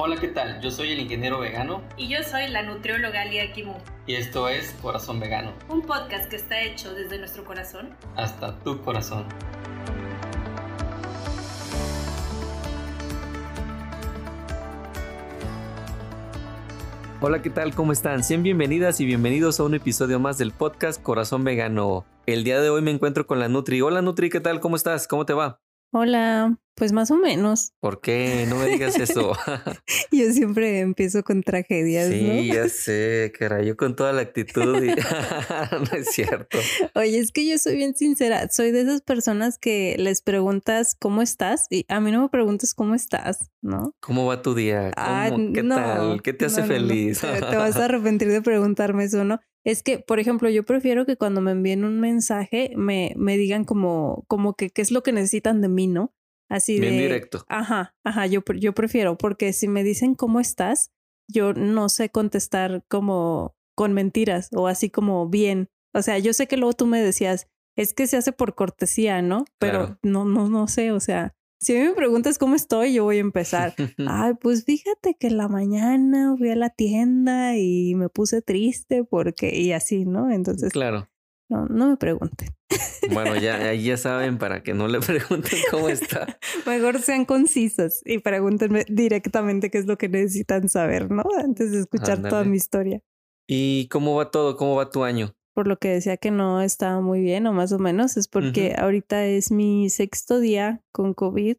Hola, ¿qué tal? Yo soy el ingeniero vegano Y yo soy la nutrióloga Lia Kimu, y esto es Corazón Vegano, un podcast que está hecho desde nuestro corazón. hasta tu corazón. Hola, ¿qué tal? ¿Cómo están? Sean bienvenidas y bienvenidos a un episodio más del podcast Corazón Vegano. El día de hoy me encuentro con la Nutri. Hola Nutri, ¿qué tal? ¿Cómo estás? ¿Cómo te va? Hola, pues más o menos. ¿Por qué? No me digas eso. Yo siempre empiezo con tragedias, sí, ¿no? ya sé, caray, yo con toda la actitud y... no es cierto. Oye, es que yo soy bien sincera. Soy de esas personas que les preguntas cómo estás y a mí no me preguntes cómo estás, ¿no? ¿Cómo va tu día? Ah. ¿Qué no, tal? ¿Qué te hace no, feliz? Te vas a arrepentir de preguntarme eso, ¿no? Es que, por ejemplo, yo prefiero que cuando me envíen un mensaje me, me digan como, como que qué es lo que necesitan de mí, ¿no? Así Bien de. directo. Ajá, ajá, yo, yo prefiero, porque si me dicen cómo estás, yo no sé contestar como con mentiras o así como bien. O sea, yo sé que luego tú me decías, es que se hace por cortesía, ¿no? Pero Claro. no, no, no sé, o sea, si a mí me preguntas cómo estoy, yo voy a empezar. Ay, pues fíjate que en la mañana fui a la tienda y me puse triste porque, y así, ¿no? Entonces, claro. no, no me pregunten. Bueno, ya, ya saben para que no le pregunten cómo está. Mejor sean concisas y pregúntenme directamente qué es lo que necesitan saber, ¿no? Antes de escuchar toda mi historia. ¿Y cómo va todo? ¿Cómo va tu año? Por lo que decía que no estaba muy bien o más o menos, es porque ahorita es mi sexto día con COVID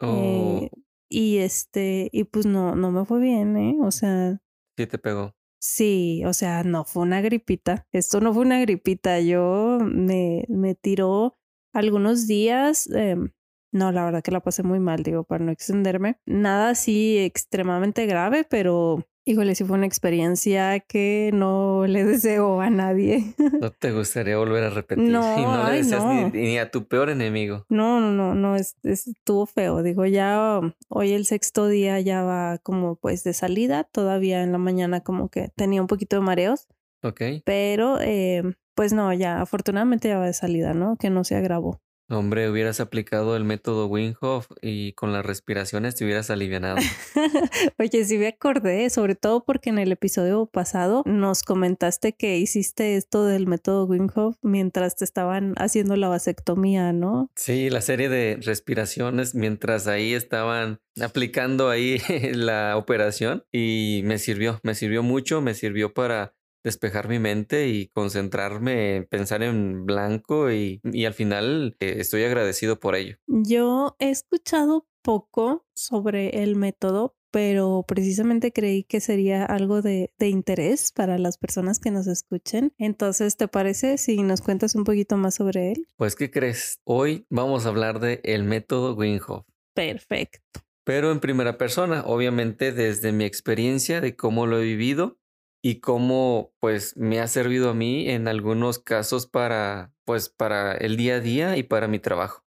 Oh, eh, y este, y pues no, no me fue bien, ¿eh? O sea, sí te pegó. sí, o sea, no fue una gripita. Esto no fue una gripita. Yo me, me tiró algunos días. em, no, la verdad que la pasé muy mal, digo, para no extenderme. Nada así extremadamente grave, pero híjole, sí fue una experiencia que no le deseo a nadie. ¿No te gustaría volver a repetir? No, y no le deseas no. Ni, ni a tu peor enemigo. No, no, no, no, es, es- estuvo feo. Digo, ya um, hoy el sexto día ya va como pues de salida. Todavía en la mañana como que tenía un poquito de mareos, ¿Ok? pero eh, pues no, ya afortunadamente ya va de salida, ¿no? Que no se agravó. Hombre, hubieras aplicado el método Wim Hof y con las respiraciones te hubieras alivianado. Oye, sí me acordé, sobre todo porque en el episodio pasado nos comentaste que hiciste esto del método Wim Hof mientras te estaban haciendo la vasectomía, ¿no? Sí, la serie de respiraciones mientras ahí estaban aplicando ahí la operación y me sirvió, me sirvió mucho, me sirvió para despejar mi mente y concentrarme, pensar en blanco y, y al final eh, estoy agradecido por ello. Yo he escuchado poco sobre el método, pero precisamente creí que sería algo de, de interés para las personas que nos escuchen. Entonces, ¿te parece si nos cuentas un poquito más sobre él? Pues, ¿qué crees? Hoy vamos a hablar de el método Wim Hof. Perfecto. pero en primera persona, obviamente desde mi experiencia de cómo lo he vivido y cómo pues me ha servido a mí en algunos casos para pues para el día a día y para mi trabajo.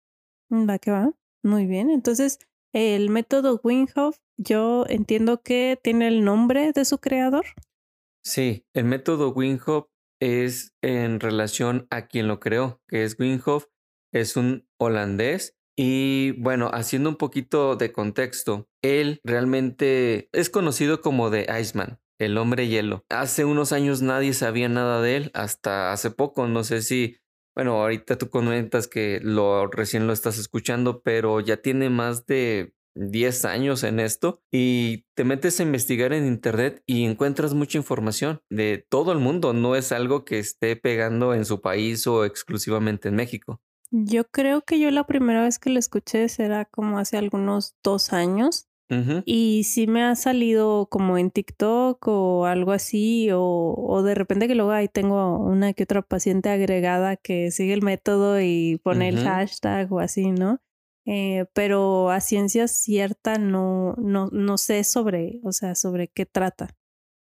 Va que va. Muy bien. Entonces, el método Wim Hof, yo entiendo que tiene el nombre de su creador. Sí, el método Wim Hof es en relación a quien lo creó, que es Wim Hof, es un holandés y bueno, haciendo un poquito de contexto, él realmente es conocido como The Iceman, el hombre hielo. Hace unos años nadie sabía nada de él, hasta hace poco, no sé si, bueno, ahorita tú comentas que lo recién lo estás escuchando, pero ya tiene más de 10 años en esto y te metes a investigar en internet y encuentras mucha información de todo el mundo, no es algo que esté pegando en su país o exclusivamente en México. Yo creo que yo la primera vez que lo escuché será como hace algunos dos años. Y sí me ha salido como en TikTok o algo así, o, o de repente que luego ahí tengo una que otra paciente agregada que sigue el método y pone el hashtag o así, ¿no? Eh, pero a ciencia cierta no, no, no sé sobre, o sea, sobre qué trata.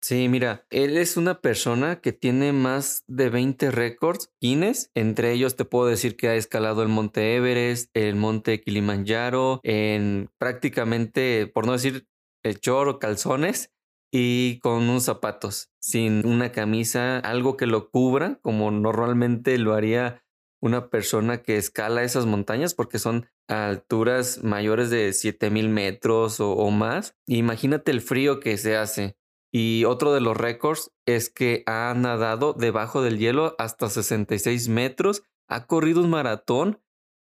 Sí, mira, él es una persona que tiene más de 20 récords Guinness. Entre ellos te puedo decir que ha escalado el monte Everest, el monte Kilimanjaro, en prácticamente, por no decir el chor calzones y con unos zapatos, sin una camisa, algo que lo cubra, como normalmente lo haría una persona que escala esas montañas porque son a alturas mayores de 7000 metros o más. Imagínate el frío que se hace. Y otro de los récords es que ha nadado debajo del hielo hasta 66 metros, ha corrido un maratón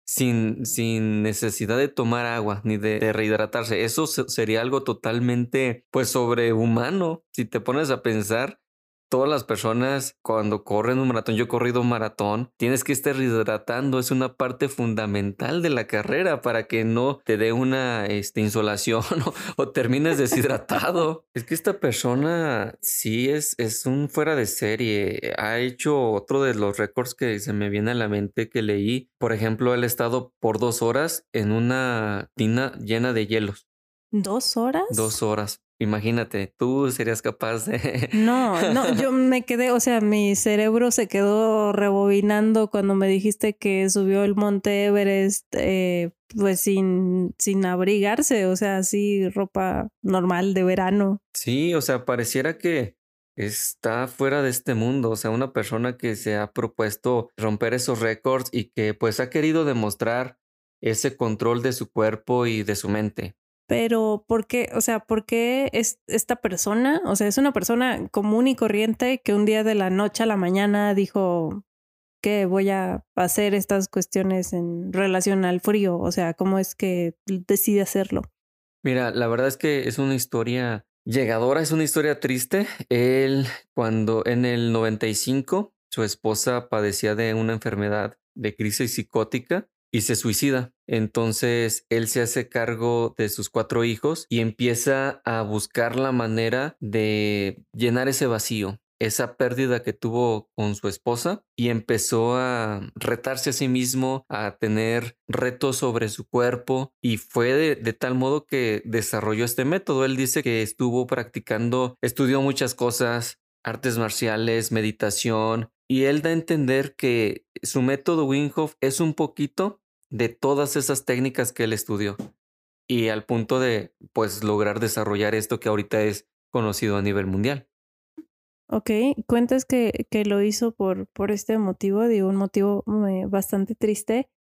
sin, sin necesidad de tomar agua ni de, de rehidratarse. Eso sería algo totalmente, pues, sobrehumano. Si te pones a pensar, todas las personas cuando corren un maratón, yo he corrido un maratón, tienes que estar hidratando, es una parte fundamental de la carrera para que no te dé una este, insolación o, termines deshidratado. es que esta persona sí es, es un fuera de serie, ha hecho otro de los récords que se me viene a la mente que leí, por ejemplo, él ha estado por dos horas en una tina llena de hielos. ¿Dos horas? Dos horas. Imagínate, tú serías capaz de... No, no, yo me quedé, o sea, mi cerebro se quedó rebobinando cuando me dijiste que subió el monte Everest, eh, pues sin, sin abrigarse, o sea, así ropa normal de verano. Sí, o sea, pareciera que está fuera de este mundo, o sea, una persona que se ha propuesto romper esos récords y que pues ha querido demostrar ese control de su cuerpo y de su mente. Pero, ¿por qué? O sea, ¿por qué es esta persona? O sea, es una persona común y corriente que un día de la noche a la mañana dijo que voy a hacer estas cuestiones en relación al frío. O sea, ¿cómo es que decide hacerlo? Mira, la verdad es que es una historia llegadora, es una historia triste. Él, cuando en el 95, su esposa padecía de una enfermedad de crisis psicótica y se suicida. Entonces él se hace cargo de sus cuatro hijos y empieza a buscar la manera de llenar ese vacío, esa pérdida que tuvo con su esposa y empezó a retarse a sí mismo, a tener retos sobre su cuerpo y fue de, tal modo que desarrolló este método. Él dice que estuvo practicando, estudió muchas cosas, artes marciales, meditación y él da a entender que su método Wim es un poquito de todas esas técnicas que él estudió y al punto de pues lograr desarrollar esto que ahorita es conocido a nivel mundial. Ok, cuentas que, que lo hizo por, por este motivo, digo, un motivo eh, bastante triste.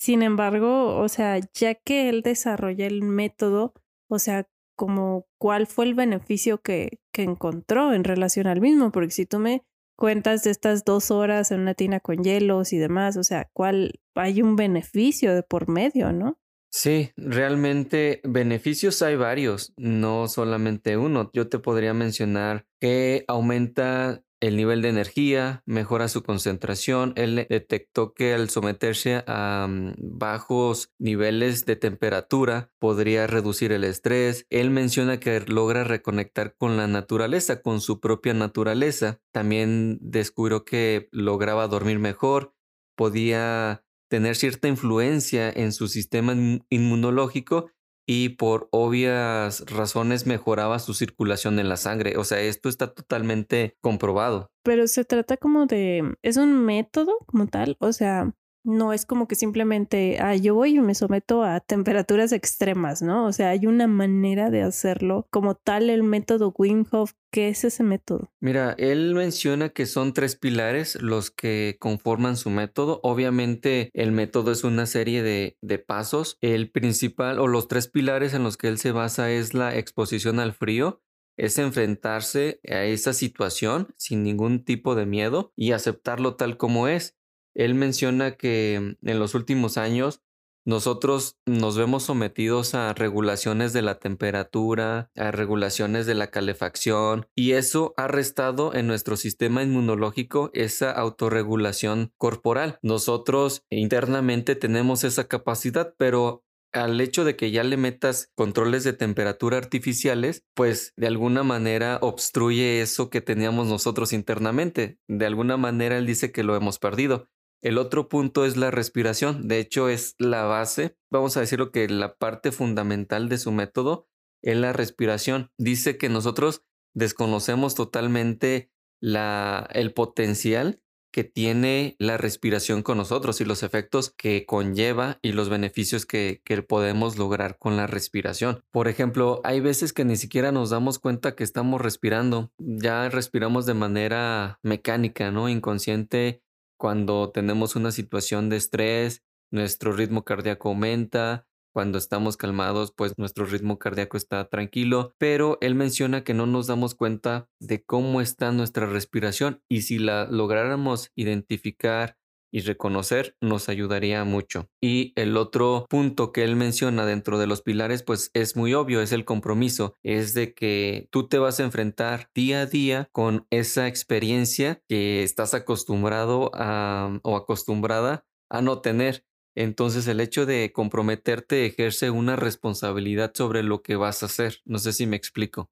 Sin embargo, o sea, ya que él desarrolla el método, o sea, como cuál fue el beneficio que, que encontró en relación al mismo, porque si tú me cuentas de estas dos horas en una tina con hielos y demás, o sea, ¿cuál hay un beneficio de por medio, no? Sí, realmente beneficios hay varios, no solamente uno. Yo te podría mencionar que aumenta el nivel de energía, mejora su concentración. Él detectó que al someterse a mm, bajos niveles de temperatura podría reducir el estrés. Él menciona que logra reconectar con la naturaleza, con su propia naturaleza. También descubrió que lograba dormir mejor, podía tener cierta influencia en su sistema inmunológico y por obvias razones mejoraba su circulación en la sangre. O sea, esto está totalmente comprobado. Pero se trata como de, es un método como tal, o sea, no es como que simplemente, ah, yo voy y me someto a temperaturas extremas, ¿no? O sea, hay una manera de hacerlo como tal el método Wim Hof. ¿Qué es ese método? Mira, él menciona que son tres pilares los que conforman su método. Obviamente el método es una serie de, de pasos. El principal o los tres pilares en los que él se basa es la exposición al frío, es enfrentarse a esa situación sin ningún tipo de miedo y aceptarlo tal como es. Él menciona que en los últimos años nosotros nos vemos sometidos a regulaciones de la temperatura, a regulaciones de la calefacción, y eso ha restado en nuestro sistema inmunológico esa autorregulación corporal. Nosotros internamente tenemos esa capacidad, pero al hecho de que ya le metas controles de temperatura artificiales, pues de alguna manera obstruye eso que teníamos nosotros internamente. De alguna manera él dice que lo hemos perdido. El otro punto es la respiración. De hecho, es la base, vamos a decirlo que la parte fundamental de su método es la respiración. Dice que nosotros desconocemos totalmente la, el potencial que tiene la respiración con nosotros y los efectos que conlleva y los beneficios que, que, podemos lograr con la respiración. Por ejemplo, hay veces que ni siquiera nos damos cuenta que estamos respirando, ya respiramos de manera mecánica, ¿no? Inconsciente cuando tenemos una situación de estrés, nuestro ritmo cardíaco aumenta, cuando estamos calmados, pues nuestro ritmo cardíaco está tranquilo, pero él menciona que no nos damos cuenta de cómo está nuestra respiración y si la lográramos identificar y reconocer nos ayudaría mucho. Y el otro punto que él menciona dentro de los pilares, pues es muy obvio, es el compromiso, es de que tú te vas a enfrentar día a día con esa experiencia que estás acostumbrado a o acostumbrada a no tener. Entonces el hecho de comprometerte ejerce una responsabilidad sobre lo que vas a hacer. No sé si me explico.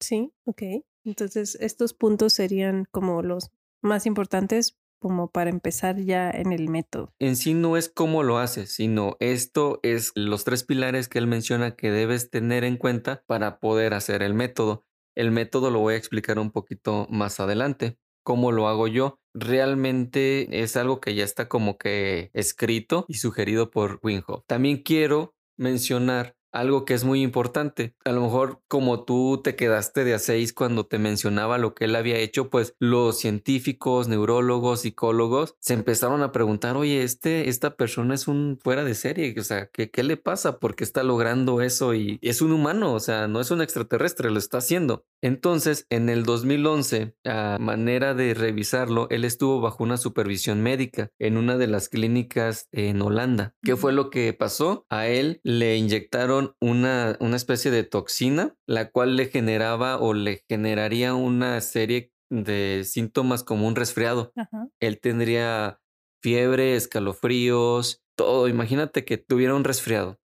Sí, ok. Entonces estos puntos serían como los más importantes como para empezar ya en el método. En sí no es cómo lo haces, sino esto es los tres pilares que él menciona que debes tener en cuenta para poder hacer el método. El método lo voy a explicar un poquito más adelante. ¿Cómo lo hago yo? Realmente es algo que ya está como que escrito y sugerido por Winhoff. También quiero mencionar algo que es muy importante. A lo mejor como tú te quedaste de a seis cuando te mencionaba lo que él había hecho, pues los científicos, neurólogos, psicólogos se empezaron a preguntar, oye, este, esta persona es un fuera de serie, o sea, ¿qué, qué le pasa? ¿Por qué está logrando eso? Y es un humano, o sea, no es un extraterrestre, lo está haciendo. Entonces, en el 2011, a manera de revisarlo, él estuvo bajo una supervisión médica en una de las clínicas en Holanda. ¿Qué fue lo que pasó? A él le inyectaron una, una especie de toxina, la cual le generaba o le generaría una serie de síntomas como un resfriado. Él tendría fiebre, escalofríos, todo. Imagínate que tuviera un resfriado.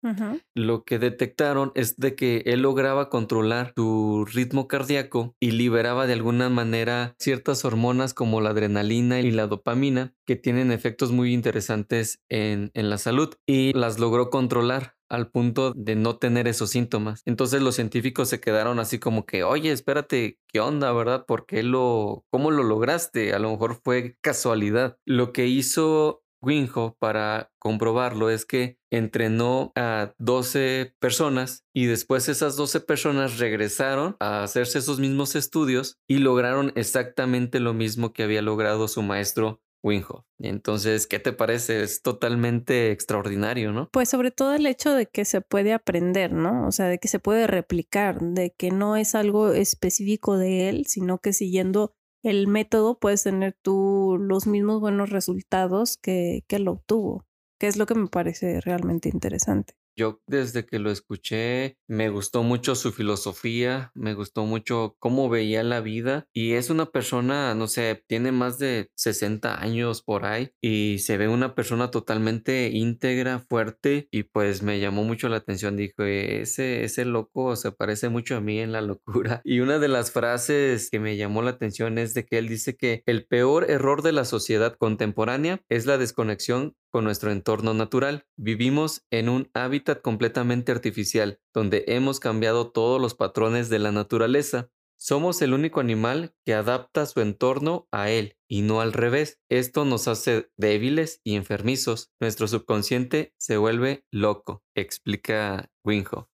Lo que detectaron es de que él lograba controlar tu ritmo cardíaco y liberaba de alguna manera ciertas hormonas como la adrenalina y la dopamina que tienen efectos muy interesantes en, en la salud y las logró controlar al punto de no tener esos síntomas. Entonces los científicos se quedaron así como que, oye, espérate, ¿qué onda, verdad? ¿Por qué lo, cómo lo lograste? A lo mejor fue casualidad. Lo que hizo Winho para comprobarlo es que entrenó a 12 personas y después esas 12 personas regresaron a hacerse esos mismos estudios y lograron exactamente lo mismo que había logrado su maestro Winhoff. Entonces, ¿qué te parece? Es totalmente extraordinario, ¿no? Pues sobre todo el hecho de que se puede aprender, ¿no? O sea, de que se puede replicar, de que no es algo específico de él, sino que siguiendo el método puedes tener tú los mismos buenos resultados que, que él obtuvo, que es lo que me parece realmente interesante. Yo desde que lo escuché me gustó mucho su filosofía, me gustó mucho cómo veía la vida y es una persona, no sé, tiene más de 60 años por ahí y se ve una persona totalmente íntegra, fuerte y pues me llamó mucho la atención, dijo, ese, ese loco se parece mucho a mí en la locura y una de las frases que me llamó la atención es de que él dice que el peor error de la sociedad contemporánea es la desconexión con nuestro entorno natural. Vivimos en un hábitat completamente artificial, donde hemos cambiado todos los patrones de la naturaleza. Somos el único animal que adapta su entorno a él y no al revés. Esto nos hace débiles y enfermizos. Nuestro subconsciente se vuelve loco, explica Winhoff.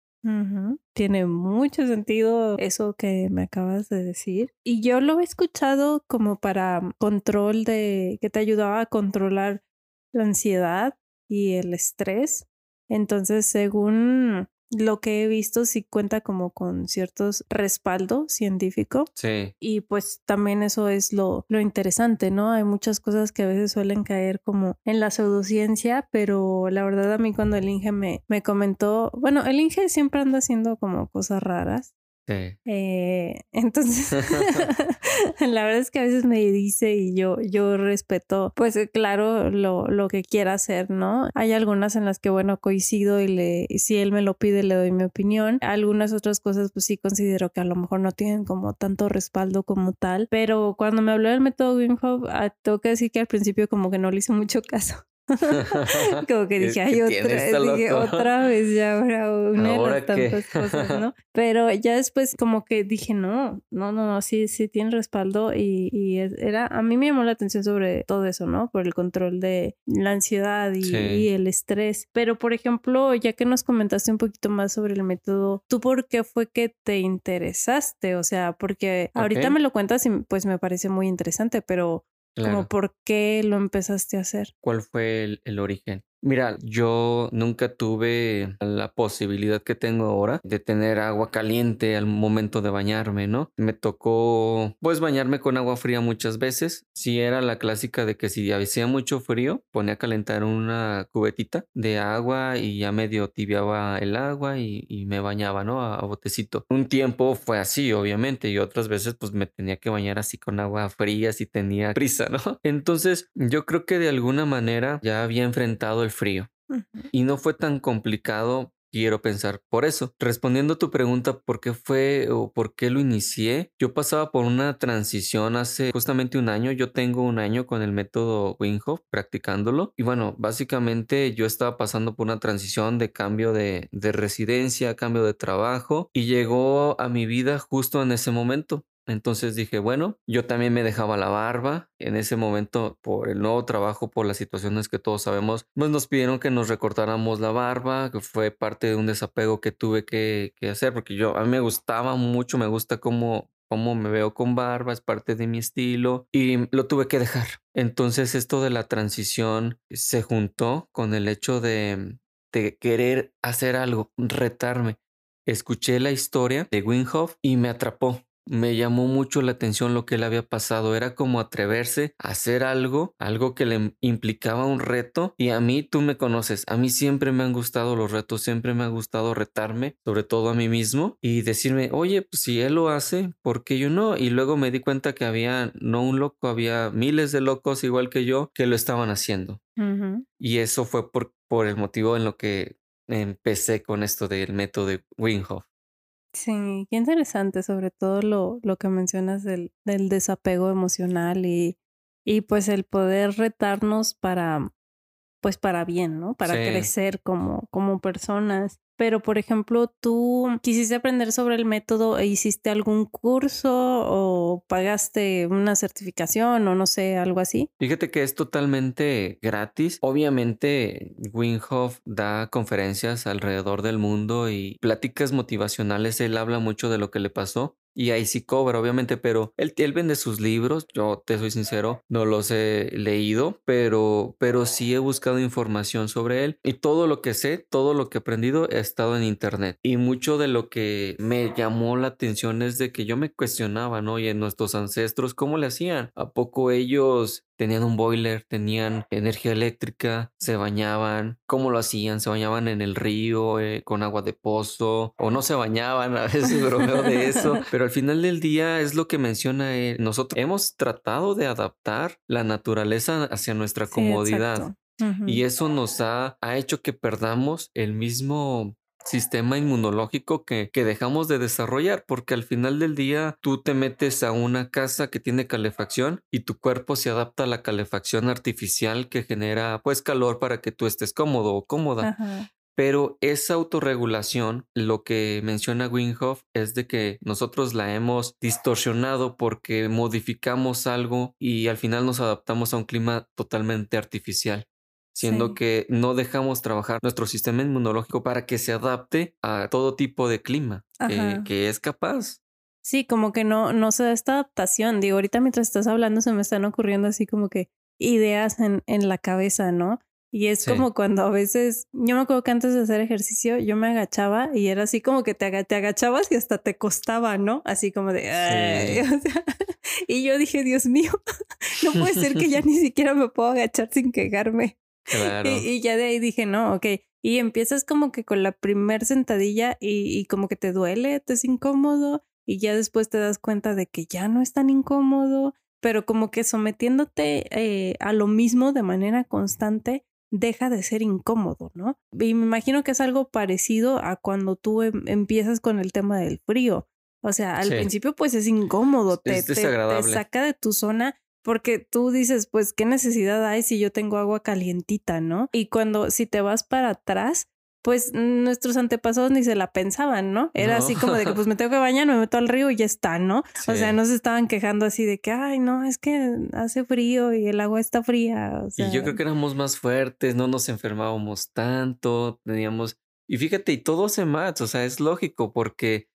Tiene mucho sentido eso que me acabas de decir. Y yo lo he escuchado como para control de, que te ayudaba a controlar la ansiedad y el estrés. Entonces, según lo que he visto, sí cuenta como con ciertos respaldo científico. Sí. Y pues también eso es lo, lo interesante, ¿no? Hay muchas cosas que a veces suelen caer como en la pseudociencia, pero la verdad a mí cuando el Inge me, me comentó, bueno, el Inge siempre anda haciendo como cosas raras. Eh, entonces, la verdad es que a veces me dice y yo, yo respeto, pues eh, claro, lo, lo que quiera hacer, ¿no? Hay algunas en las que, bueno, coincido y le, si él me lo pide, le doy mi opinión. Algunas otras cosas, pues sí considero que a lo mejor no tienen como tanto respaldo como tal, pero cuando me habló del método Wim Hof, ah, tengo que decir que al principio como que no le hice mucho caso. como que dije, ay, otra, otra vez ya ahora una de las tantas cosas, ¿no? Pero ya después como que dije, no, no, no, no, sí, sí tiene respaldo y, y era, a mí me llamó la atención sobre todo eso, ¿no? Por el control de la ansiedad y, y, el estrés. Pero, por ejemplo, ya que nos comentaste un poquito más sobre el método, ¿tú por qué fue que te interesaste? O sea, porque ahorita me lo cuentas y pues me parece muy interesante, pero Como por qué lo empezaste a hacer. ¿Cuál fue el, el origen? Mira, yo nunca tuve la posibilidad que tengo ahora de tener agua caliente al momento de bañarme, ¿no? Me tocó, pues, bañarme con agua fría muchas veces. Si era la clásica de que si hacía mucho frío, ponía a calentar una cubetita de agua y ya medio tibiaba el agua y, me bañaba, ¿no? A, a, botecito. Un tiempo fue así, obviamente, y otras veces, pues, me tenía que bañar así con agua fría si tenía prisa, ¿no? Entonces, yo creo que de alguna manera ya había enfrentado el frío. Y no fue tan complicado, quiero pensar, por eso. Respondiendo a tu pregunta, ¿por qué fue o por qué lo inicié? Yo pasaba por una transición hace justamente un año. Yo tengo un año con el método Wim practicándolo. Y bueno, básicamente yo estaba pasando por una transición de cambio de, de residencia, cambio de trabajo y llegó a mi vida justo en ese momento. Entonces dije, bueno, yo también me dejaba la barba. En ese momento, por el nuevo trabajo, por las situaciones que todos sabemos, pues nos pidieron que nos recortáramos la barba, que fue parte de un desapego que tuve que, hacer, porque yo, a mí me gustaba mucho, me gusta cómo, cómo me veo con barba, es parte de mi estilo y lo tuve que dejar. Entonces esto de la transición se juntó con el hecho de, de querer hacer algo, retarme. Escuché la historia de Winhoff y me atrapó me llamó mucho la atención lo que le había pasado. Era como atreverse a hacer algo, algo que le implicaba un reto. Y a mí, tú me conoces, a mí siempre me han gustado los retos, siempre me ha gustado retarme, sobre todo a mí mismo, y decirme, oye, pues si él lo hace, ¿por qué yo no? Y luego me di cuenta que había no un loco, había miles de locos igual que yo que lo estaban haciendo. Y eso fue por, por el motivo en lo que empecé con esto del método de Wim Sí, qué interesante, sobre todo lo, lo que mencionas del, del desapego emocional y, y pues el poder retarnos para, pues para bien, ¿no? Para crecer como, como personas. Pero, por ejemplo, tú quisiste aprender sobre el método e hiciste algún curso o pagaste una certificación o no sé, algo así. Fíjate que es totalmente gratis. Obviamente, Winhoff da conferencias alrededor del mundo y pláticas motivacionales. Él habla mucho de lo que le pasó y ahí sí cobra, obviamente, pero él, él, vende sus libros, yo te soy sincero, no los he leído, pero, pero sí he buscado información sobre él y todo lo que sé, todo lo que he aprendido he estado en internet y mucho de lo que me llamó la atención es de que yo me cuestionaba, ¿no? Y en nuestros ancestros, ¿cómo le hacían? ¿A poco ellos tenían un boiler, tenían energía eléctrica, se bañaban, ¿cómo lo hacían? ¿Se bañaban en el río eh, con agua de pozo o no se bañaban? A veces bromeo de eso, pero al final del día es lo que menciona él. Nosotros hemos tratado de adaptar la naturaleza hacia nuestra comodidad. Y eso nos ha, ha hecho que perdamos el mismo sistema inmunológico que, que, dejamos de desarrollar, porque al final del día tú te metes a una casa que tiene calefacción y tu cuerpo se adapta a la calefacción artificial que genera pues calor para que tú estés cómodo o cómoda. Pero esa autorregulación, lo que menciona Winghoff es de que nosotros la hemos distorsionado porque modificamos algo y al final nos adaptamos a un clima totalmente artificial siendo que no dejamos trabajar nuestro sistema inmunológico para que se adapte a todo tipo de clima que, es capaz. Sí, como que no, no se da esta adaptación. Digo, ahorita mientras estás hablando se me están ocurriendo así como que ideas en, en la cabeza, ¿no? Y es como cuando a veces, yo me acuerdo que antes de hacer ejercicio yo me agachaba y era así como que te, te agachabas y hasta te costaba, ¿no? Así como de... y yo dije, Dios mío, no puede ser que ya ni siquiera me puedo agachar sin quejarme. Y, ya de ahí dije, no, ok. Y empiezas como que con la primer sentadilla y, como que te duele, te es incómodo y ya después te das cuenta de que ya no es tan incómodo, pero como que sometiéndote eh, a lo mismo de manera constante deja de ser incómodo, ¿no? Y me imagino que es algo parecido a cuando tú em, empiezas con el tema del frío. O sea, al principio pues es incómodo, te, te, saca de tu zona porque tú dices, pues, ¿qué necesidad hay si yo tengo agua calientita, no? Y cuando, si te vas para atrás, pues nuestros antepasados ni se la pensaban, ¿no? Era así como de que pues me tengo que bañar, me meto al río y ya está, ¿no? O sea, no se estaban quejando así de que, ay, no, es que hace frío y el agua está fría. O sea... Y yo creo que éramos más fuertes, no nos enfermábamos tanto, teníamos... Y fíjate, y todo se mata, o sea, es lógico porque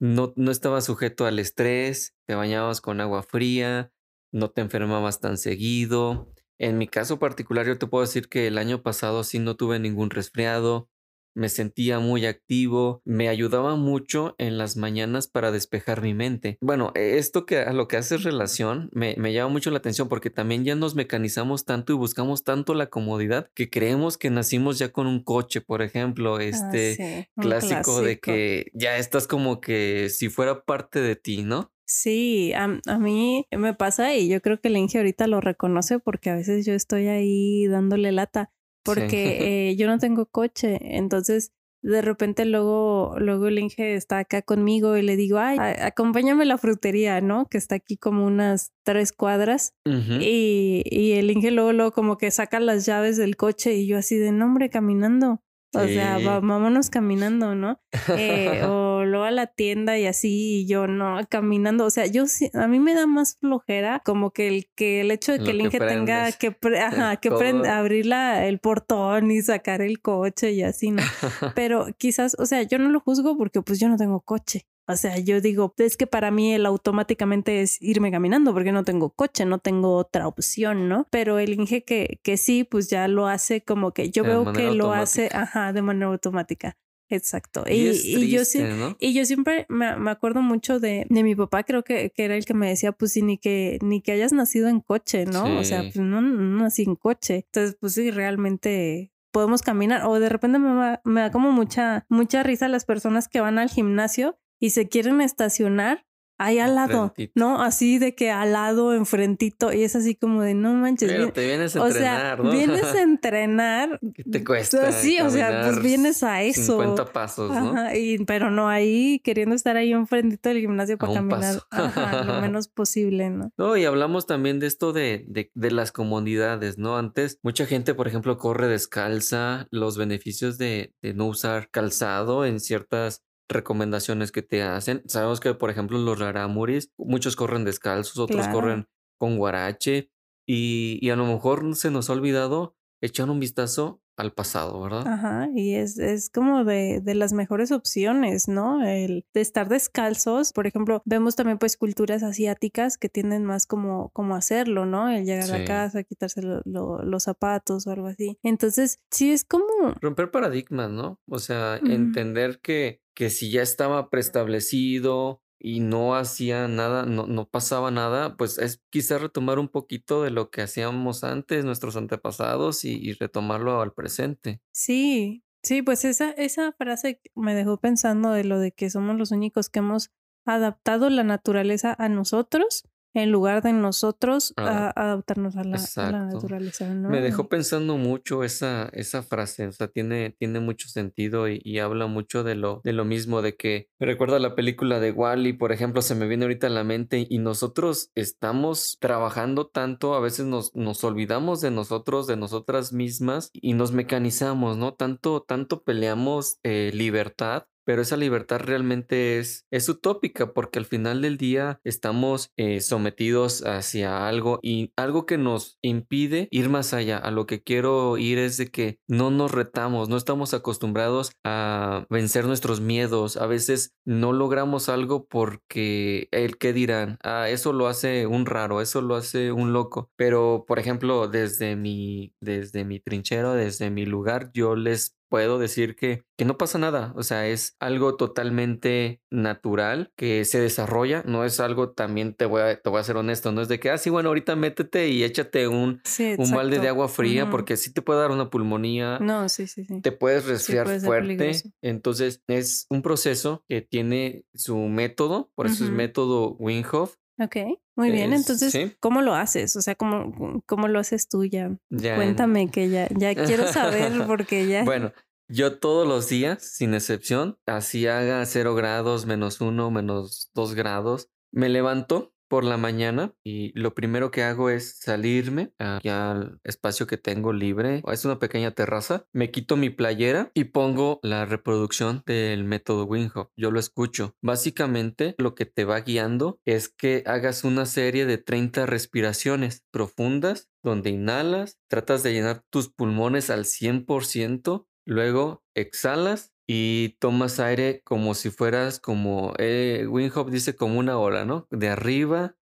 no, no estaba sujeto al estrés, te bañabas con agua fría, no te enfermabas tan seguido. En mi caso particular, yo te puedo decir que el año pasado sí no tuve ningún resfriado, me sentía muy activo, me ayudaba mucho en las mañanas para despejar mi mente. Bueno, e, esto que a lo que hace relación me, me llama mucho la atención porque también ya nos mecanizamos tanto y buscamos tanto la comodidad que creemos que nacimos ya con un coche, por ejemplo, Ah, este sí, clásico de que ya estás como que si fuera parte de ti, ¿no? Sí, a, a mí me pasa y yo creo que el Inge ahorita lo reconoce porque a veces yo estoy ahí dándole lata Sí. porque eh, yo no tengo coche, entonces de repente luego, luego el Inge está acá conmigo y le digo, ay, acompáñame a la frutería, ¿no? Que está aquí como unas tres cuadras y, y el Inge luego, luego como que saca las llaves del coche y yo así de nombre caminando. O sea, Sí. vámonos caminando, ¿no? Eh, o luego a la tienda y así, y yo no, caminando. O sea, yo a mí me da más flojera como que el, que el hecho de que Lo el que Inge tenga que, pre- ajá, que prend- abrir la, el portón y sacar el coche y así, ¿no? Pero quizás, o sea, yo no lo juzgo porque pues yo no tengo coche. O sea, yo digo, es que para mí el automáticamente es irme caminando porque no tengo coche, no tengo otra opción, ¿no? Pero el Inge que, que sí, pues ya lo hace como que yo De veo que lo hace, ajá, de manera automática. Exacto. Y Y, yo ¿no? y yo siempre me, me acuerdo mucho de, de mi papá, creo que, que era el que me decía, pues sí, ni que, ni que hayas nacido en coche, ¿no? O sea, pues no, no nací en coche. Entonces, pues sí, realmente podemos caminar. O de repente me, va- me da como mucha, mucha risa las personas que van al gimnasio y se quieren estacionar ahí al lado, Enfrentito. ¿no? Así de que al lado, enfrentito, y es así como de no manches. Pero te vienes a o sea, ¿no? vienes a entrenar. ¿Qué te cuesta Sí, o sea, pues vienes a eso. 50 pasos, ¿no? Ajá, y, pero no ahí queriendo estar ahí enfrentito del gimnasio para caminar ajá, lo menos posible, ¿no? No, y hablamos también de esto de, de, de las comodidades, ¿no? Antes, mucha gente, por ejemplo, corre descalza, los beneficios de, de no usar calzado en ciertas recomendaciones que te hacen. Sabemos que, por ejemplo, los rarámuris, muchos corren descalzos, otros Claro. corren con guarache, y, y a lo mejor se nos ha olvidado echar un vistazo al pasado, ¿verdad? Ajá, y es, es como de, de las mejores opciones, ¿no? El de estar descalzos, por ejemplo, vemos también pues culturas asiáticas que tienden más como, como hacerlo, ¿no? El llegar a Sí. casa, quitarse lo- lo- los zapatos o algo así. Entonces, sí es como, Romper paradigmas, ¿no? O sea, entender que, que si ya estaba preestablecido y no hacía nada, no, no pasaba nada, pues es quizás retomar un poquito de lo que hacíamos antes, nuestros antepasados, y, retomarlo al presente. Sí, sí, pues esa, esa frase me dejó pensando de lo de que somos los únicos que hemos adaptado la naturaleza a nosotros en lugar de nosotros a, Adap- adaptarnos a la, a la naturaleza, ¿no? Me dejó pensando mucho esa, esa frase, o sea, tiene, tiene mucho sentido y, y habla mucho de lo, de lo mismo, de que me recuerda la película de Wall-E, por ejemplo, se me viene ahorita a la mente y nosotros estamos trabajando tanto, a veces nos, nos olvidamos de nosotros, de nosotras mismas y nos mecanizamos, ¿no? Tanto, tanto peleamos eh, libertad. Pero esa libertad realmente es, utópica porque al final del día estamos eh, sometidos hacia algo y algo que nos impide ir más allá. A lo que quiero ir es de que no nos retamos, no estamos acostumbrados a vencer nuestros miedos. A veces no logramos algo porque el que dirán, ah, eso lo hace un raro, eso lo hace un loco. Pero, por ejemplo, desde mi, desde mi trinchero, desde mi lugar, yo les puedo decir que, que no pasa nada. O sea, es algo totalmente natural que se desarrolla. No es algo también, te voy a, te voy a ser honesto, no es de que, ah, sí, bueno, ahorita métete y échate un, Sí, un balde de agua fría porque sí te puede dar una pulmonía. No, sí, sí, sí. Te puedes resfriar puede fuerte. Entonces, es un proceso que tiene su método, por eso es método Winghoff. Ok, muy bien. Es- Entonces, sí. ¿cómo lo haces? O sea, ¿cómo, cómo lo haces tú ya? Cuéntame que ya, ya quiero saber porque ya. Bueno, yo todos los días, sin excepción, así haga 0 grados, menos 1, menos 2 grados, me levanto por la mañana y lo primero que hago es salirme aquí al espacio que tengo libre. Es una pequeña terraza. Me quito mi playera y pongo la reproducción del método Winghoff. Yo lo escucho. Básicamente lo que te va guiando es que hagas una serie de 30 respiraciones profundas donde inhalas, tratas de llenar tus pulmones al 100%, luego exhalas y tomas aire como si fueras como, eh, Wim Hof dice como una ola, ¿no? De arriba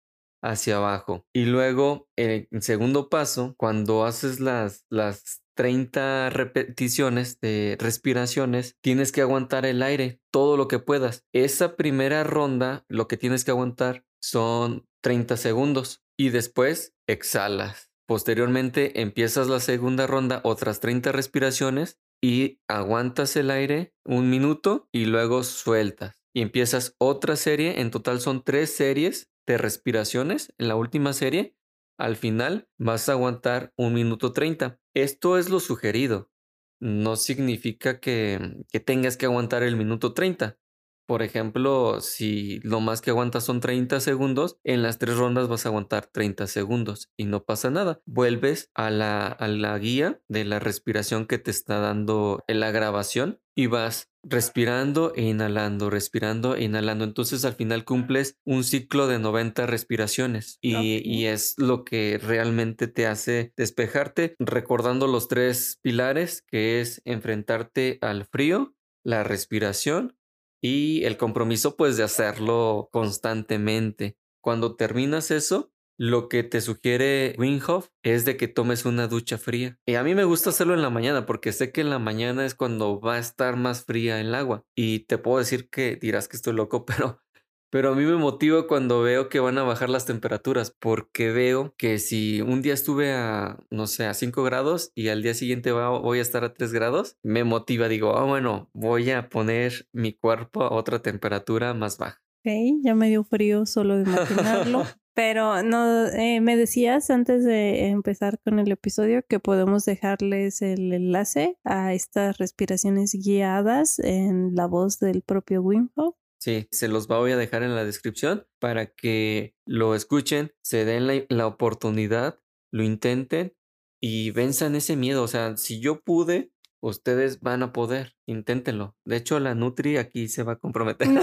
hacia abajo. Y luego, el segundo paso, cuando haces las, las 30 repeticiones de respiraciones, tienes que aguantar el aire todo lo que puedas. Esa primera ronda, lo que tienes que aguantar son 30 segundos y después exhalas. Posteriormente empiezas la segunda ronda, otras 30 respiraciones y aguantas el aire un minuto y luego sueltas. Y empiezas otra serie, en total son tres series de respiraciones en la última serie. Al final vas a aguantar un minuto 30. Esto es lo sugerido. No significa que, que tengas que aguantar el minuto 30. Por ejemplo, si lo más que aguantas son 30 segundos, en las tres rondas vas a aguantar 30 segundos y no pasa nada. Vuelves a la, a la guía de la respiración que te está dando en la grabación y vas respirando e inhalando, respirando e inhalando. Entonces al final cumples un ciclo de 90 respiraciones y, y, es lo que realmente te hace despejarte, recordando los tres pilares que es enfrentarte al frío, la respiración y el compromiso pues de hacerlo constantemente. Cuando terminas eso, lo que te sugiere Winhoff es de que tomes una ducha fría. Y a mí me gusta hacerlo en la mañana porque sé que en la mañana es cuando va a estar más fría el agua. Y te puedo decir que dirás que estoy loco, pero pero a mí me motiva cuando veo que van a bajar las temperaturas, porque veo que si un día estuve a, no sé, a 5 grados y al día siguiente voy a estar a 3 grados, me motiva, digo, ah, bueno, voy a poner mi cuerpo a otra temperatura más baja. Ok, ya me dio frío solo de imaginarlo. Pero no, eh, me decías antes de empezar con el episodio que podemos dejarles el enlace a estas respiraciones guiadas en la voz del propio Wim Hof Sí, se los voy a dejar en la descripción para que lo escuchen, se den la, oportunidad, lo intenten y venzan ese miedo. O sea, si yo pude, ustedes van a poder. Inténtenlo. De hecho, la Nutri aquí se va a comprometer.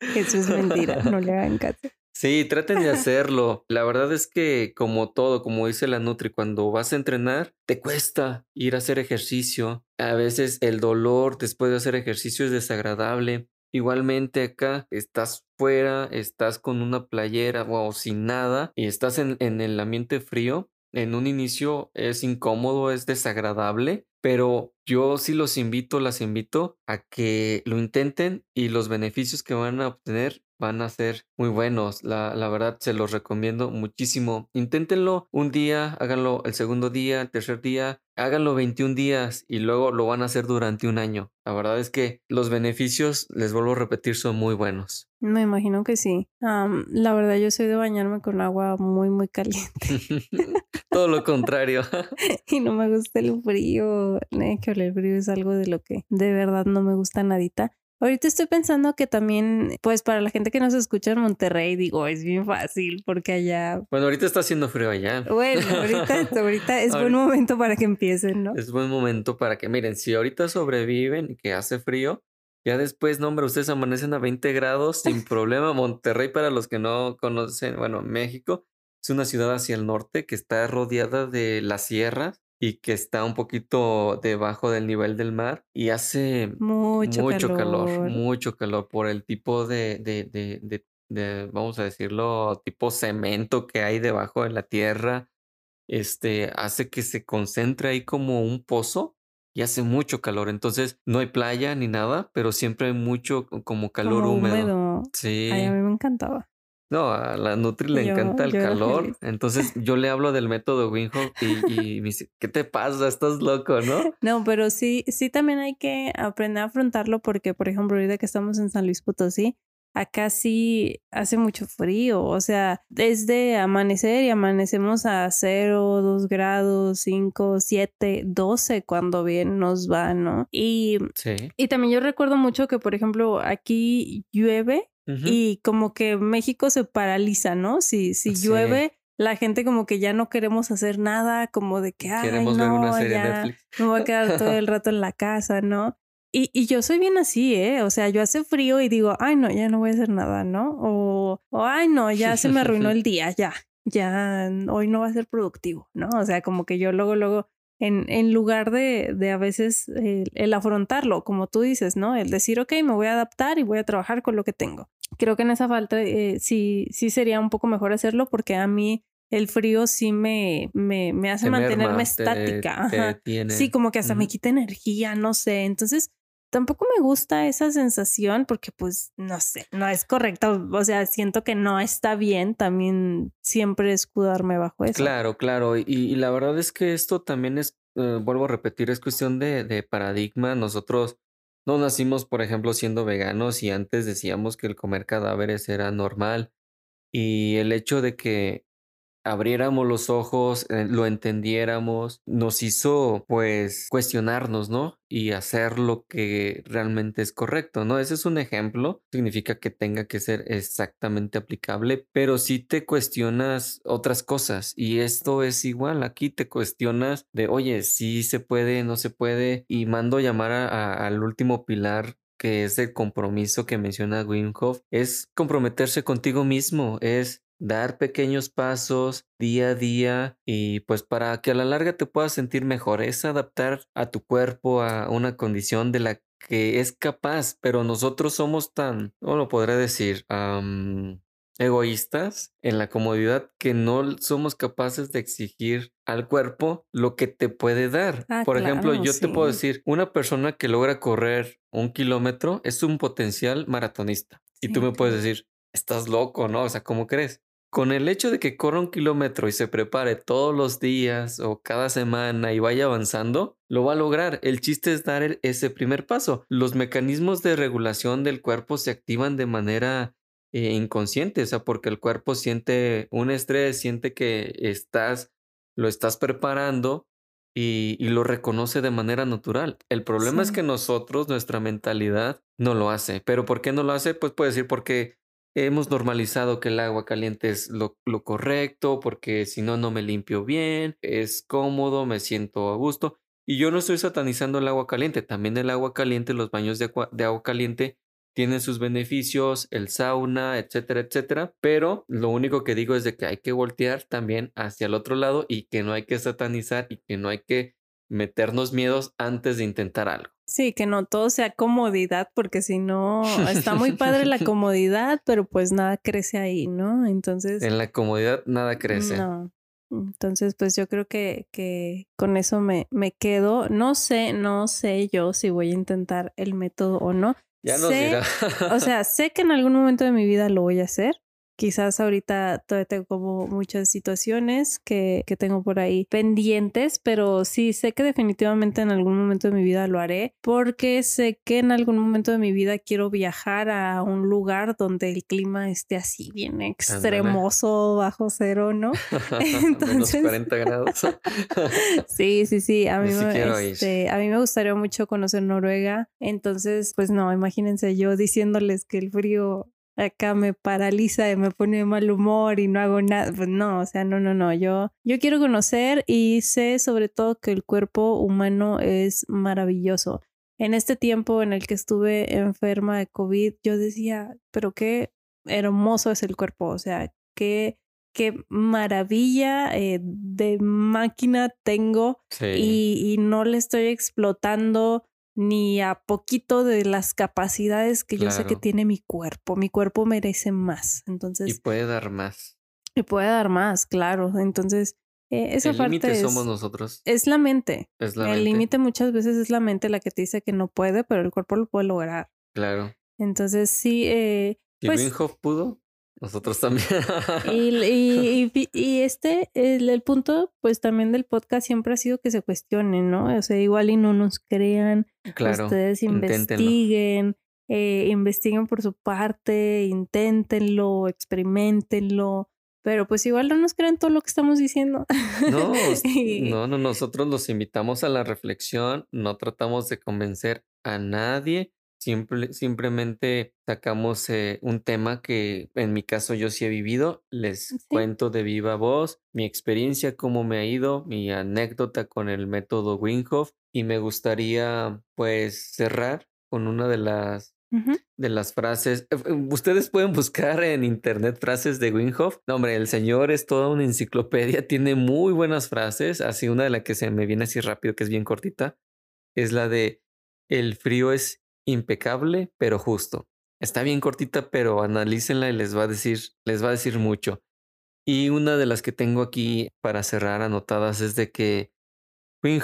Eso es mentira, no le hagan caso. Sí, traten de hacerlo. La verdad es que como todo, como dice la Nutri, cuando vas a entrenar, te cuesta ir a hacer ejercicio. A veces el dolor después de hacer ejercicio es desagradable. Igualmente acá estás fuera, estás con una playera o sin nada y estás en, en el ambiente frío. En un inicio es incómodo, es desagradable, pero yo sí los invito, las invito a que lo intenten y los beneficios que van a obtener van a ser muy buenos. La, la, verdad, se los recomiendo muchísimo. Inténtenlo un día, háganlo el segundo día, el tercer día, háganlo 21 días y luego lo van a hacer durante un año. La verdad es que los beneficios, les vuelvo a repetir, son muy buenos. Me imagino que sí. la verdad, yo soy de bañarme con agua muy, muy caliente. Todo lo contrario. y no me gusta el frío. Eh, que el frío es algo de lo que de verdad no me gusta nadita. Ahorita estoy pensando que también, pues para la gente que nos escucha en Monterrey, digo, es bien fácil porque allá... Bueno, ahorita está haciendo frío allá. Bueno, ahorita, ahorita es buen momento para que empiecen, ¿no? Es buen momento para que, miren, si ahorita sobreviven y que hace frío, ya después, no, hombre, ustedes amanecen a 20 grados sin problema. Monterrey, para los que no conocen, bueno, México es una ciudad hacia el norte que está rodeada de las sierras y que está un poquito debajo del nivel del mar y hace mucho, calor. mucho calor por el tipo de, de, de, de, vamos a decirlo, tipo cemento que hay debajo de la tierra, este, hace que se concentre ahí como un pozo y hace mucho calor. Entonces no hay playa ni nada, pero siempre hay mucho como calor húmedo. Sí. Ay, a mí me encantaba. No, a la Nutri le encanta el calor. Entonces yo le hablo del método Wim y, me dice, ¿qué te pasa? Estás loco, ¿no? No, pero sí, sí también hay que aprender a afrontarlo porque, por ejemplo, ahorita que estamos en San Luis Potosí, acá sí hace mucho frío. O sea, desde amanecer y amanecemos a 0, 2 grados, 5, 7, 12 cuando bien nos va, ¿no? Y, sí. y también yo recuerdo mucho que, por ejemplo, aquí llueve y como que México se paraliza, ¿no? Si, si llueve, la gente como que ya no queremos hacer nada, como de que, ay, no, ver una serie ya me voy a quedar todo el rato en la casa, ¿no? Y, y, yo soy bien así, ¿eh? O sea, yo hace frío y digo, ay, no, ya no voy a hacer nada, ¿no? O, o ay, no, ya se me arruinó el día, ya, ya, hoy no va a ser productivo, ¿no? O sea, como que yo luego, luego en, en lugar de, de, a veces el, afrontarlo, como tú dices, ¿no? El decir, ok, me voy a adaptar y voy a trabajar con lo que tengo. Creo que en esa falta eh, sí, sí sería un poco mejor hacerlo porque a mí el frío sí me, me, me hace mantenerme estática. sí, como que hasta me quita energía, no sé. Entonces, tampoco me gusta esa sensación porque pues no sé, no es correcto, o sea, siento que no está bien también siempre escudarme bajo eso. Claro, claro, y, la verdad es que esto también es, eh, vuelvo a repetir, es cuestión de, de paradigma. Nosotros no nacimos, por ejemplo, siendo veganos y antes decíamos que el comer cadáveres era normal y el hecho de que abriéramos los ojos, eh, lo entendiéramos, nos hizo pues cuestionarnos, ¿no? Y hacer lo que realmente es correcto, ¿no? Ese es un ejemplo, significa que tenga que ser exactamente aplicable, pero si te cuestionas otras cosas y esto es igual, aquí te cuestionas de, oye, si se puede, no se puede, y mando llamar al último pilar que es el compromiso que menciona Wim es comprometerse contigo mismo, es dar pequeños pasos día a día y pues para que a la larga te puedas sentir mejor, es adaptar a tu cuerpo a una condición de la que es capaz, pero nosotros somos tan, ¿cómo lo podré decir? egoístas en la comodidad que no somos capaces de exigir al cuerpo lo que te puede dar. Ah, Por ejemplo, yo te puedo decir, una persona que logra correr un kilómetro es un potencial maratonista. y tú me puedes decir, estás loco, ¿no? O sea, ¿cómo crees? Con el hecho de que corra un kilómetro y se prepare todos los días o cada semana y vaya avanzando, lo va a lograr. El chiste es dar ese primer paso. Los mecanismos de regulación del cuerpo se activan de manera eh, inconsciente, o sea, porque el cuerpo siente un estrés, siente que estás, lo estás preparando y, lo reconoce de manera natural. El problema es que nosotros, nuestra mentalidad, no lo hace. ¿Pero por qué no lo hace? Pues puede decir porque hemos normalizado que el agua caliente es lo, correcto, porque si no, no me limpio bien, es cómodo, me siento a gusto. Y yo no estoy satanizando el agua caliente, también el agua caliente, los baños de agua, de agua caliente tienen sus beneficios, el sauna, etcétera, etcétera. Pero lo único que digo es de que hay que voltear también hacia el otro lado y que no hay que satanizar y que no hay que meternos miedos antes de intentar algo. Sí, que no todo sea comodidad, porque si no, está muy padre la comodidad, pero pues nada crece ahí, ¿no? Entonces... En la comodidad nada crece. No. Entonces, pues yo creo que, que con eso me, me quedo. No sé, no sé yo si voy a intentar el método o no. Ya nos dirá. o sea, sé que en algún momento de mi vida lo voy a hacer, Quizás ahorita todavía tengo como muchas situaciones que, que, tengo por ahí pendientes, pero sí sé que definitivamente en algún momento de mi vida lo haré porque sé que en algún momento de mi vida quiero viajar a un lugar donde el clima esté así bien extremoso, bajo cero, ¿no? Entonces... 40 grados. sí, sí, sí. A mí, me, este, a mí me gustaría mucho conocer Noruega. Entonces, pues no, imagínense yo diciéndoles que el frío acá me paraliza y me pone de mal humor y no hago nada. Pues no, o sea, no, no, no. Yo, yo quiero conocer y sé sobre todo que el cuerpo humano es maravilloso. En este tiempo en el que estuve enferma de COVID, yo decía, pero qué hermoso es el cuerpo, o sea, qué, qué maravilla eh, de máquina tengo y, y no le estoy explotando ni a poquito de las capacidades que yo sé que tiene mi cuerpo. Mi cuerpo merece más. Entonces. Y puede dar más. Y puede dar más, claro. Entonces, eh, esa El límite somos nosotros. Es la mente. Es la el límite muchas veces es la mente la que te dice que no puede, pero el cuerpo lo puede lograr. Claro. Entonces, sí. Eh, pues, pudo? Nosotros también. y, y, este, el, punto, pues también del podcast siempre ha sido que se cuestionen, ¿no? O sea, igual y no nos crean. Claro. Ustedes investiguen, eh, investiguen por su parte, inténtenlo, experimentenlo. Pero pues igual no nos crean todo lo que estamos diciendo. No, no, no, nosotros los invitamos a la reflexión, no tratamos de convencer a nadie simplemente sacamos eh, un tema que en mi caso yo sí he vivido. Les cuento de viva voz mi experiencia, cómo me ha ido, mi anécdota con el método Winghoff y me gustaría pues cerrar con una de las de las frases. Eh, eh, ustedes pueden buscar en internet frases de Winghoff. No, hombre, el señor es toda una enciclopedia, tiene muy buenas frases. Así una de las que se me viene así rápido, que es bien cortita, es la de el frío es impecable pero justo. Está bien cortita, pero analícenla y les va a decir, les va a decir mucho. Y una de las que tengo aquí para cerrar anotadas es de que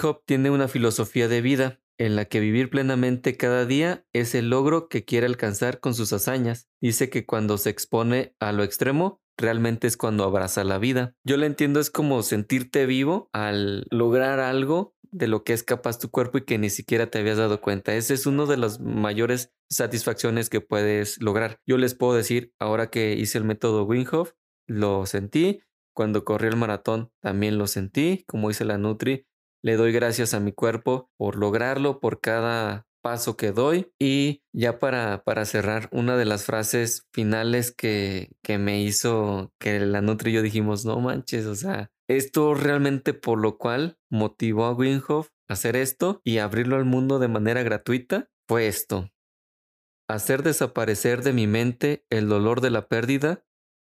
Hop tiene una filosofía de vida en la que vivir plenamente cada día es el logro que quiere alcanzar con sus hazañas. Dice que cuando se expone a lo extremo, realmente es cuando abraza la vida. Yo le entiendo es como sentirte vivo al lograr algo de lo que es capaz tu cuerpo y que ni siquiera te habías dado cuenta. Ese es uno de las mayores satisfacciones que puedes lograr. Yo les puedo decir, ahora que hice el método Winghoff, lo sentí. Cuando corrí el maratón también lo sentí, como dice la Nutri. Le doy gracias a mi cuerpo por lograrlo, por cada paso que doy. Y ya para, para cerrar, una de las frases finales que, que me hizo que la Nutri y yo dijimos, no manches, o sea, esto realmente por lo cual motivó a Winhoff a hacer esto y abrirlo al mundo de manera gratuita fue esto. Hacer desaparecer de mi mente el dolor de la pérdida,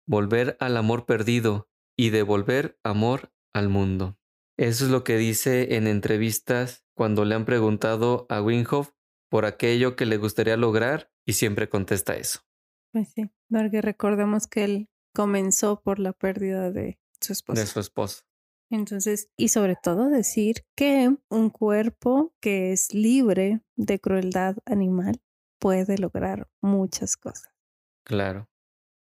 volver al amor perdido y devolver amor al mundo. Eso es lo que dice en entrevistas cuando le han preguntado a Winhoff por aquello que le gustaría lograr y siempre contesta eso. Pues sí, porque recordemos que él comenzó por la pérdida de su esposa. De su esposo. Entonces, y sobre todo decir que un cuerpo que es libre de crueldad animal puede lograr muchas cosas. Claro,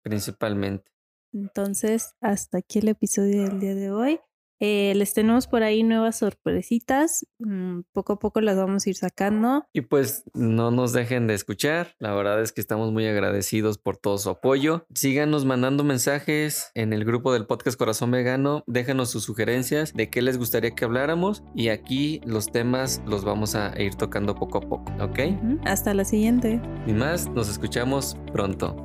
principalmente. Entonces, hasta aquí el episodio del día de hoy. Eh, les tenemos por ahí nuevas sorpresitas. Mm, poco a poco las vamos a ir sacando. Y pues no nos dejen de escuchar. La verdad es que estamos muy agradecidos por todo su apoyo. Síganos mandando mensajes en el grupo del podcast Corazón Vegano. Déjanos sus sugerencias de qué les gustaría que habláramos. Y aquí los temas los vamos a ir tocando poco a poco. ¿Ok? Hasta la siguiente. Y más, nos escuchamos pronto.